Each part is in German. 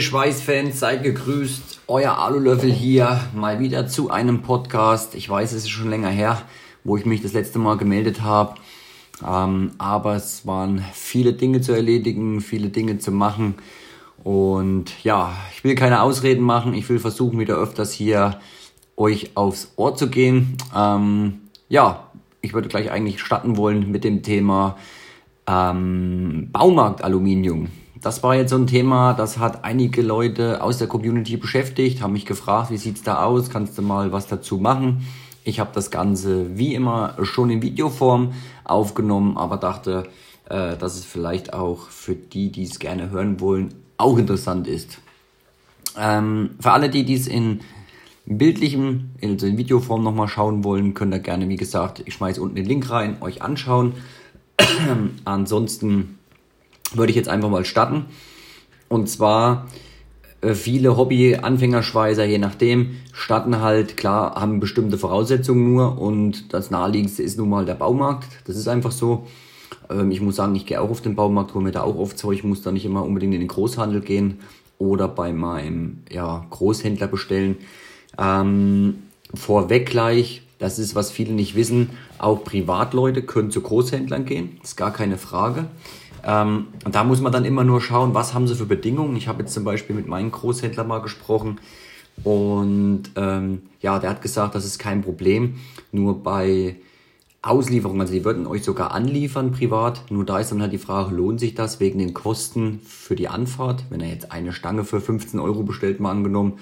Schweißfans, seid gegrüßt. Euer Alulöffel hier, mal wieder zu einem Podcast. Ich weiß, es ist schon länger her, wo ich mich das letzte Mal gemeldet habe. Ähm, aber es waren viele Dinge zu erledigen, viele Dinge zu machen. Und ja, ich will keine Ausreden machen. Ich will versuchen, wieder öfters hier euch aufs Ohr zu gehen. Ähm, ja, ich würde gleich eigentlich starten wollen mit dem Thema ähm, Baumarktaluminium. Das war jetzt so ein Thema, das hat einige Leute aus der Community beschäftigt, haben mich gefragt, wie sieht's da aus, kannst du mal was dazu machen? Ich habe das Ganze wie immer schon in Videoform aufgenommen, aber dachte, äh, dass es vielleicht auch für die, die es gerne hören wollen, auch interessant ist. Ähm, für alle, die dies in bildlichem, also in Videoform nochmal schauen wollen, könnt ihr gerne, wie gesagt, ich schmeiße unten den Link rein, euch anschauen. Ansonsten würde ich jetzt einfach mal starten. Und zwar äh, viele Hobby-Anfängerschweißer, je nachdem, starten halt, klar, haben bestimmte Voraussetzungen nur und das naheliegendste ist nun mal der Baumarkt. Das ist einfach so. Ähm, ich muss sagen, ich gehe auch auf den Baumarkt, hole mir da auch oft Zeug, muss da nicht immer unbedingt in den Großhandel gehen oder bei meinem ja, Großhändler bestellen. Ähm, vorweg gleich, das ist, was viele nicht wissen, auch Privatleute können zu Großhändlern gehen, ist gar keine Frage. Ähm, und da muss man dann immer nur schauen, was haben sie für Bedingungen. Ich habe jetzt zum Beispiel mit meinem Großhändler mal gesprochen und ähm, ja, der hat gesagt, das ist kein Problem. Nur bei Auslieferung, also die würden euch sogar anliefern privat. Nur da ist dann halt die Frage, lohnt sich das wegen den Kosten für die Anfahrt? Wenn er jetzt eine Stange für 15 Euro bestellt, mal angenommen,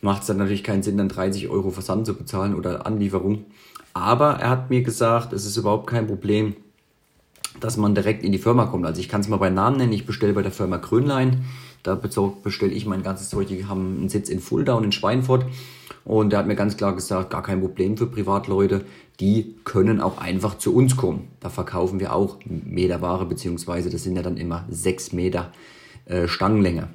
macht es dann natürlich keinen Sinn, dann 30 Euro Versand zu bezahlen oder Anlieferung. Aber er hat mir gesagt, es ist überhaupt kein Problem, dass man direkt in die Firma kommt. Also ich kann es mal bei Namen nennen, ich bestelle bei der Firma Grönlein. Da bestelle ich mein ganzes Zeug. Die haben einen Sitz in Fulda und in Schweinfurt. Und er hat mir ganz klar gesagt, gar kein Problem für Privatleute. Die können auch einfach zu uns kommen. Da verkaufen wir auch Meterware, beziehungsweise das sind ja dann immer sechs Meter äh, Stangenlänge.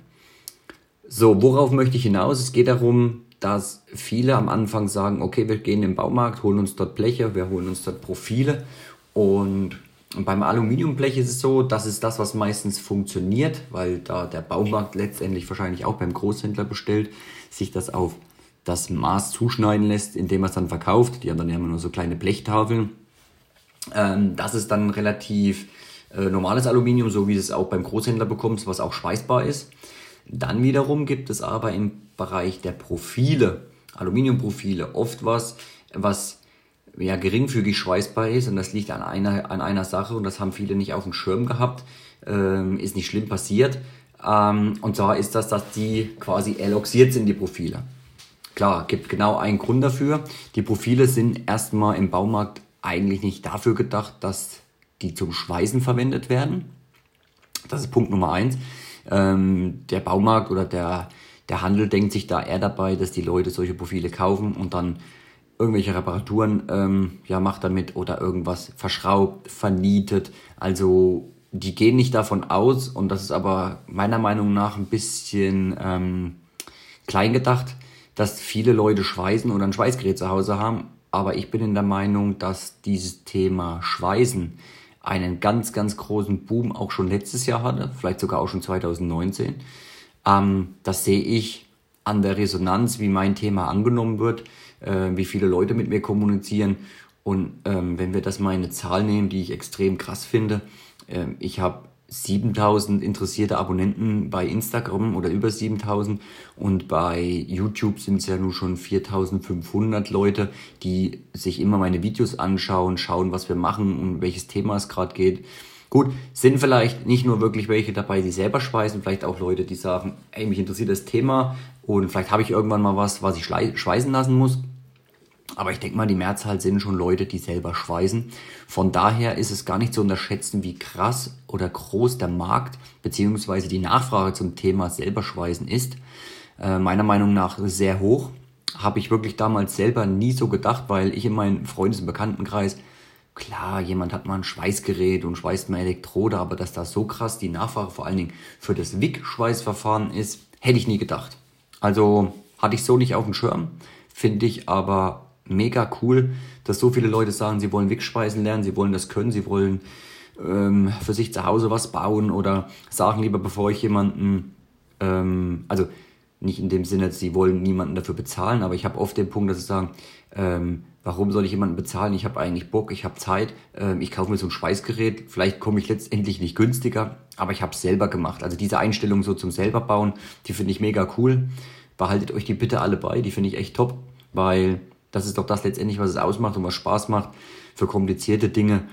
So, worauf möchte ich hinaus? Es geht darum, dass viele am Anfang sagen, okay, wir gehen in den Baumarkt, holen uns dort Bleche, wir holen uns dort Profile und beim Aluminiumblech ist es so, das ist das, was meistens funktioniert, weil da der Baumarkt letztendlich wahrscheinlich auch beim Großhändler bestellt, sich das auf das Maß zuschneiden lässt, indem er es dann verkauft. Die haben dann nur so kleine Blechtafeln. Ähm, das ist dann relativ äh, normales Aluminium, so wie es auch beim Großhändler bekommt, was auch schweißbar ist. Dann wiederum gibt es aber im Bereich der Profile, Aluminiumprofile, oft was, was ja, geringfügig schweißbar ist und das liegt an einer, an einer Sache und das haben viele nicht auf dem Schirm gehabt, ähm, ist nicht schlimm passiert. Ähm, und zwar ist das, dass die quasi eloxiert sind, die Profile. Klar, gibt genau einen Grund dafür. Die Profile sind erstmal im Baumarkt eigentlich nicht dafür gedacht, dass die zum Schweißen verwendet werden. Das ist Punkt Nummer eins ähm, der Baumarkt oder der, der Handel denkt sich da eher dabei, dass die Leute solche Profile kaufen und dann irgendwelche Reparaturen ähm, ja, macht damit oder irgendwas verschraubt, vernietet. Also die gehen nicht davon aus und das ist aber meiner Meinung nach ein bisschen ähm, klein gedacht, dass viele Leute schweißen oder ein Schweißgerät zu Hause haben. Aber ich bin in der Meinung, dass dieses Thema Schweißen einen ganz, ganz großen Boom auch schon letztes Jahr hatte, vielleicht sogar auch schon 2019. Ähm, das sehe ich an der Resonanz, wie mein Thema angenommen wird, äh, wie viele Leute mit mir kommunizieren. Und ähm, wenn wir das mal in eine Zahl nehmen, die ich extrem krass finde, äh, ich habe 7000 interessierte Abonnenten bei Instagram oder über 7000 und bei YouTube sind es ja nun schon 4500 Leute, die sich immer meine Videos anschauen, schauen, was wir machen und welches Thema es gerade geht. Gut, sind vielleicht nicht nur wirklich welche dabei, die selber schweißen, vielleicht auch Leute, die sagen, ey, mich interessiert das Thema und vielleicht habe ich irgendwann mal was, was ich schweißen lassen muss. Aber ich denke mal, die Mehrzahl sind schon Leute, die selber schweißen. Von daher ist es gar nicht zu unterschätzen, wie krass oder groß der Markt bzw. die Nachfrage zum Thema selber schweißen ist. Äh, meiner Meinung nach sehr hoch. Habe ich wirklich damals selber nie so gedacht, weil ich in meinem Freundes- und Bekanntenkreis, klar, jemand hat mal ein Schweißgerät und schweißt mal Elektrode, aber dass da so krass die Nachfrage vor allen Dingen für das WIG-Schweißverfahren ist, hätte ich nie gedacht. Also hatte ich so nicht auf dem Schirm, finde ich aber mega cool, dass so viele Leute sagen, sie wollen Wickspeisen lernen, sie wollen das können, sie wollen ähm, für sich zu Hause was bauen oder sagen lieber, bevor ich jemanden Ähm, also nicht in dem Sinne, sie wollen niemanden dafür bezahlen, aber ich habe oft den Punkt, dass sie sagen, ähm, warum soll ich jemanden bezahlen? Ich habe eigentlich Bock, ich habe Zeit, ähm, ich kaufe mir so ein Schweißgerät, vielleicht komme ich letztendlich nicht günstiger, aber ich habe es selber gemacht. Also diese Einstellung so zum selber bauen, die finde ich mega cool. Behaltet euch die bitte alle bei, die finde ich echt top, weil das ist doch das letztendlich, was es ausmacht und was Spaß macht für komplizierte Dinge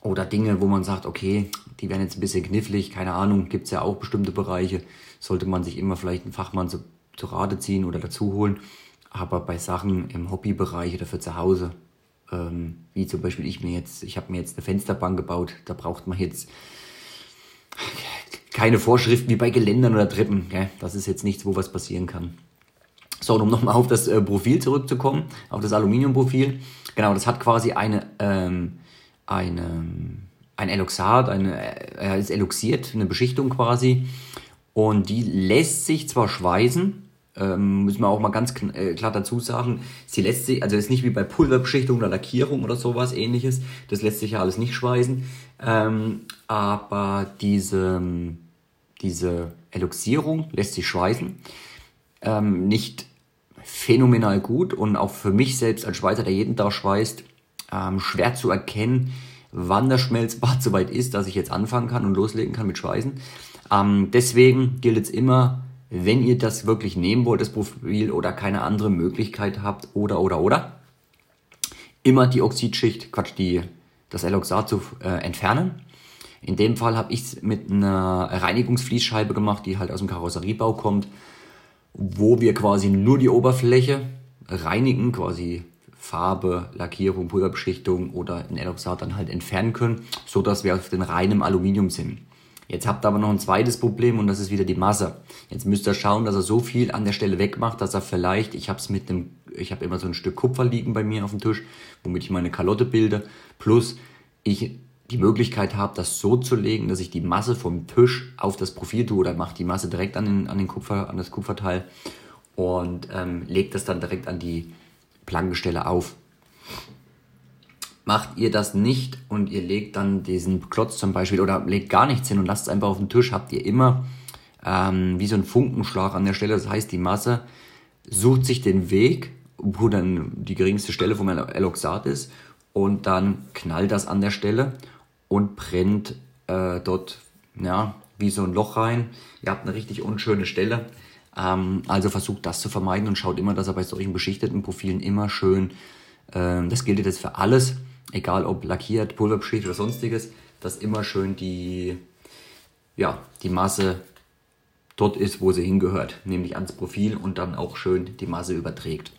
oder Dinge, wo man sagt, okay, die werden jetzt ein bisschen knifflig, keine Ahnung, gibt's ja auch bestimmte Bereiche, sollte man sich immer vielleicht einen Fachmann zu, zu Rate ziehen oder dazu holen. Aber bei Sachen im Hobbybereich oder für zu Hause, ähm, wie zum Beispiel ich mir jetzt, ich habe mir jetzt eine Fensterbank gebaut, da braucht man jetzt keine Vorschriften wie bei Geländern oder Treppen. Gell? Das ist jetzt nichts, wo was passieren kann. So, um nochmal auf das äh, Profil zurückzukommen, auf das Aluminiumprofil. Genau, das hat quasi eine, ähm, eine, ein Eloxat, eine, äh, ist eloxiert, eine Beschichtung quasi. Und die lässt sich zwar schweißen, ähm, müssen wir auch mal ganz äh, klar dazu sagen, sie lässt sich, also ist nicht wie bei Pulverbeschichtung oder Lackierung oder sowas ähnliches, das lässt sich ja alles nicht schweißen, ähm, aber diese, diese Eloxierung lässt sich schweißen, ähm, nicht phänomenal gut und auch für mich selbst als Schweizer, der jeden Tag schweißt, ähm, schwer zu erkennen, wann das Schmelzbad soweit ist, dass ich jetzt anfangen kann und loslegen kann mit Schweißen. Ähm, deswegen gilt es immer, wenn ihr das wirklich nehmen wollt, das Profil oder keine andere Möglichkeit habt oder oder oder, immer die Oxidschicht, Quatsch, die, das Eloxat zu äh, entfernen. In dem Fall habe ich es mit einer Reinigungsfließscheibe gemacht, die halt aus dem Karosseriebau kommt, wo wir quasi nur die Oberfläche reinigen, quasi Farbe, Lackierung, Pulverbeschichtung oder ein Eloxat dann halt entfernen können, so dass wir auf den reinen Aluminium sind. Jetzt habt ihr aber noch ein zweites Problem und das ist wieder die Masse. Jetzt müsst ihr schauen, dass er so viel an der Stelle wegmacht, dass er vielleicht, ich habe es mit einem, ich habe immer so ein Stück Kupfer liegen bei mir auf dem Tisch, womit ich meine Kalotte bilde, plus ich die Möglichkeit habe, das so zu legen, dass ich die Masse vom Tisch auf das Profil tue oder mache die Masse direkt an, den, an, den Kupfer, an das Kupferteil und ähm, lege das dann direkt an die Plankestelle auf. Macht ihr das nicht und ihr legt dann diesen Klotz zum Beispiel oder legt gar nichts hin und lasst es einfach auf den Tisch, habt ihr immer ähm, wie so ein Funkenschlag an der Stelle. Das heißt, die Masse sucht sich den Weg, wo dann die geringste Stelle vom Eloxat ist und dann knallt das an der Stelle und brennt äh, dort ja, wie so ein Loch rein. Ihr habt eine richtig unschöne Stelle. Ähm, also versucht das zu vermeiden und schaut immer, dass er bei solchen beschichteten Profilen immer schön, äh, das gilt jetzt für alles, egal ob lackiert, pulverbeschichtet oder sonstiges, dass immer schön die, ja, die Masse dort ist, wo sie hingehört, nämlich ans Profil und dann auch schön die Masse überträgt.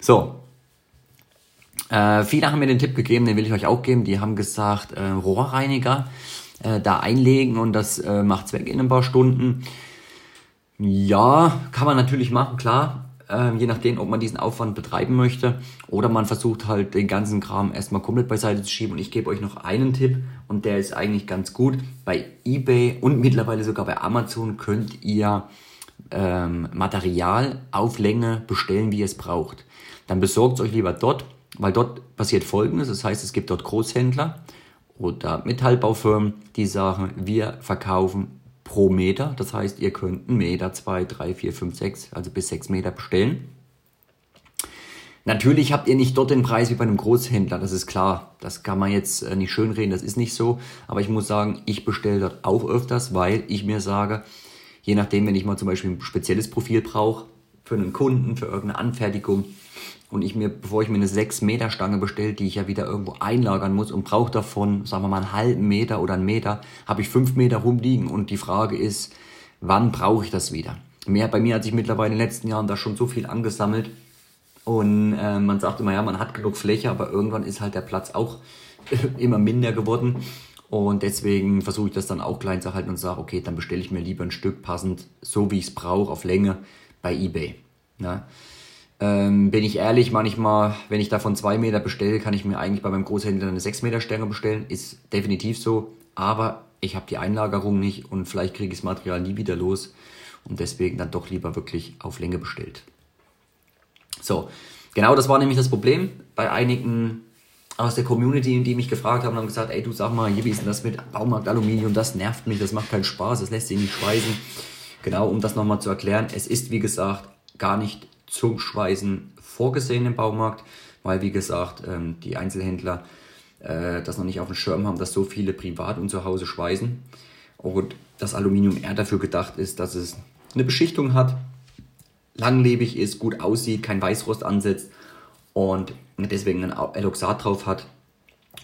So. Äh, viele haben mir den Tipp gegeben, den will ich euch auch geben. Die haben gesagt, äh, Rohrreiniger äh, da einlegen und das äh, macht's weg in ein paar Stunden. Ja, kann man natürlich machen, klar äh, je nachdem, ob man diesen Aufwand betreiben möchte. Oder man versucht halt den ganzen Kram erstmal komplett beiseite zu schieben. Und ich gebe euch noch einen Tipp und der ist eigentlich ganz gut. Bei eBay und mittlerweile sogar bei Amazon könnt ihr ähm, Material auf Länge bestellen, wie ihr es braucht. Dann besorgt es euch lieber dort, weil dort passiert Folgendes. Das heißt, es gibt dort Großhändler oder Metallbaufirmen, die sagen, wir verkaufen pro Meter. Das heißt, ihr könnt einen Meter, zwei, drei, vier, fünf, sechs, also bis sechs Meter bestellen. Natürlich habt ihr nicht dort den Preis wie bei einem Großhändler, das ist klar. Das kann man jetzt äh, nicht schönreden, das ist nicht so. Aber ich muss sagen, ich bestelle dort auch öfters, weil ich mir sage, je nachdem, wenn ich mal zum Beispiel ein spezielles Profil brauche, für einen Kunden, für irgendeine Anfertigung, und ich mir, bevor ich mir eine 6 Meter Stange bestelle, die ich ja wieder irgendwo einlagern muss und brauche davon, sagen wir mal, einen halben Meter oder einen Meter, habe ich 5 Meter rumliegen. Und die Frage ist, wann brauche ich das wieder? Mehr, bei mir hat sich mittlerweile in den letzten Jahren da schon so viel angesammelt. Und äh, man sagt immer, ja, man hat genug Fläche, aber irgendwann ist halt der Platz auch immer minder geworden. Und deswegen versuche ich das dann auch klein zu halten und sage, okay, dann bestelle ich mir lieber ein Stück passend, so wie ich es brauche, auf Länge bei eBay. Ne? Ähm, bin ich ehrlich, manchmal, wenn ich davon zwei Meter bestelle, kann ich mir eigentlich bei meinem Großhändler eine 6 Meter Stange bestellen. Ist definitiv so. Aber ich habe die Einlagerung nicht und vielleicht kriege ich das Material nie wieder los. Und deswegen dann doch lieber wirklich auf Länge bestellt. So, genau das war nämlich das Problem bei einigen aus der Community, die mich gefragt haben, haben gesagt, ey, du sag mal, wie ist denn das mit Baumarkt Aluminium? Das nervt mich, das macht keinen Spaß, das lässt sich nicht schweißen. Genau, um das nochmal zu erklären, es ist wie gesagt gar nicht zum Schweißen vorgesehen im Baumarkt, weil wie gesagt ähm, die Einzelhändler äh, das noch nicht auf dem Schirm haben, dass so viele privat und zu Hause schweißen. Und das Aluminium eher dafür gedacht ist, dass es eine Beschichtung hat, langlebig ist, gut aussieht, kein Weißrost ansetzt und deswegen ein Eloxat drauf hat.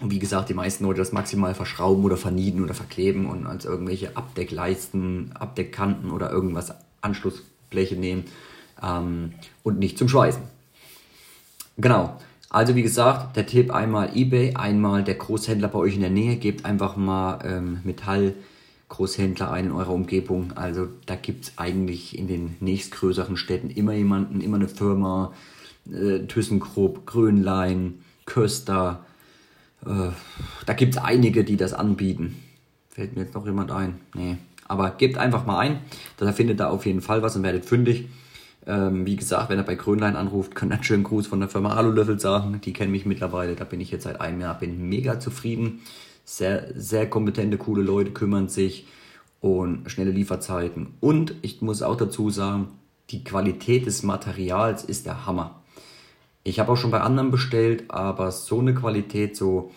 Und wie gesagt, die meisten Leute das maximal verschrauben oder vernieden oder verkleben und als irgendwelche Abdeckleisten, Abdeckkanten oder irgendwas Anschlussbleche nehmen ähm, und nicht zum Schweißen. Genau. Also wie gesagt, der Tipp einmal eBay, einmal der Großhändler bei euch in der Nähe. Gebt einfach mal ähm, Metall-Großhändler ein in eurer Umgebung. Also da gibt es eigentlich in den nächstgrößeren Städten immer jemanden, immer eine Firma, äh, ThyssenKrupp, Grönlein, Köster. Äh, da gibt es einige, die das anbieten. Fällt mir jetzt noch jemand ein? Nee. Aber gebt einfach mal ein. Da findet ihr auf jeden Fall was und werdet fündig. Ähm, wie gesagt, wenn er bei Grönlein anruft, könnt ihr einen schönen Gruß von der Firma Alulöffel sagen. Die kennen mich mittlerweile, da bin ich jetzt seit einem Jahr, bin mega zufrieden. Sehr, sehr kompetente, coole Leute kümmern sich und schnelle Lieferzeiten. Und ich muss auch dazu sagen, die Qualität des Materials ist der Hammer. Ich habe auch schon bei anderen bestellt, aber so eine Qualität, so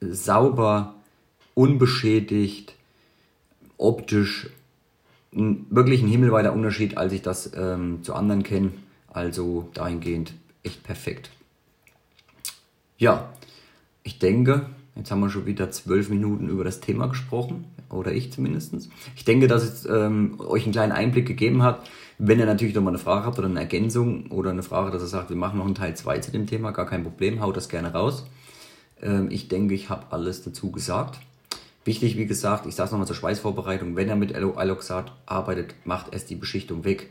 sauber, unbeschädigt, optisch wirklich ein himmelweiter Unterschied, als ich das ähm, zu anderen kenne. Also dahingehend echt perfekt. Ja, ich denke, jetzt haben wir schon wieder zwölf Minuten über das Thema gesprochen, oder ich zumindest. Ich denke, dass es ähm, euch einen kleinen Einblick gegeben hat. Wenn ihr natürlich noch mal eine Frage habt oder eine Ergänzung oder eine Frage, dass ihr sagt, wir machen noch einen Teil 2 zu dem Thema, gar kein Problem, haut das gerne raus. Ähm, ich denke, ich habe alles dazu gesagt. Wichtig, wie gesagt, ich sage es nochmal zur Schweißvorbereitung, wenn er mit Aloxat arbeitet, macht erst die Beschichtung weg.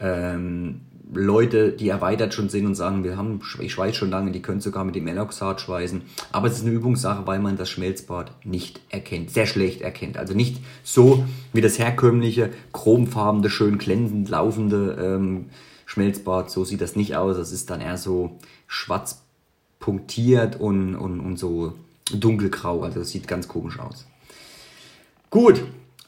Ähm, Leute, die erweitert schon sind und sagen, wir haben, ich schweiß schon lange, die können sogar mit dem Eloxat schweißen. Aber es ist eine Übungssache, weil man das Schmelzbad nicht erkennt, sehr schlecht erkennt. Also nicht so wie das herkömmliche, chromfarbene, schön glänzend laufende ähm, Schmelzbad. So sieht das nicht aus. Das ist dann eher so schwarz punktiert und, und, und so dunkelgrau. Also das sieht ganz komisch aus. Gut,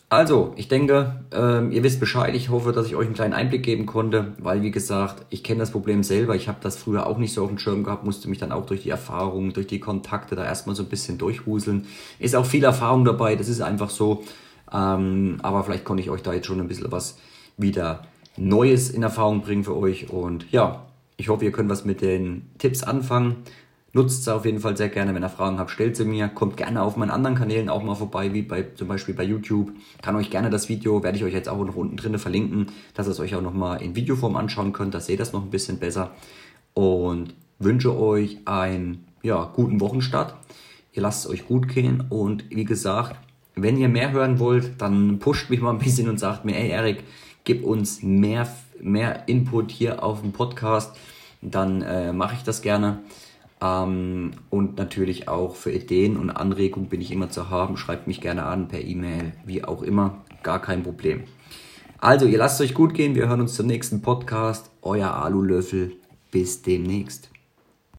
also ich denke, ähm, ihr wisst Bescheid. Ich hoffe, dass ich euch einen kleinen Einblick geben konnte, weil wie gesagt, ich kenne das Problem selber. Ich habe das früher auch nicht so auf dem Schirm gehabt, musste mich dann auch durch die Erfahrungen, durch die Kontakte da erstmal so ein bisschen durchwuseln. Ist auch viel Erfahrung dabei, das ist einfach so. Ähm, aber vielleicht konnte ich euch da jetzt schon ein bisschen was wieder Neues in Erfahrung bringen für euch. Und ja, ich hoffe, ihr könnt was mit den Tipps anfangen. Nutzt es auf jeden Fall sehr gerne. Wenn ihr Fragen habt, stellt sie mir. Kommt gerne auf meinen anderen Kanälen auch mal vorbei, wie bei, zum Beispiel bei YouTube. Kann euch gerne das Video, werde ich euch jetzt auch noch unten drin verlinken, dass ihr es euch auch nochmal in Videoform anschauen könnt. Da seht ihr das noch ein bisschen besser. Und wünsche euch einen ja, guten Wochenstart. Ihr lasst es euch gut gehen. Und wie gesagt, wenn ihr mehr hören wollt, dann pusht mich mal ein bisschen und sagt mir, ey Erik, gib uns mehr, mehr Input hier auf dem Podcast. Dann äh, mache ich das gerne. Ähm, und natürlich auch für Ideen und Anregungen bin ich immer zu haben. Schreibt mich gerne an per E-Mail, wie auch immer. Gar kein Problem. Also, ihr lasst euch gut gehen. Wir hören uns zum nächsten Podcast. Euer Alulöffel. Bis demnächst.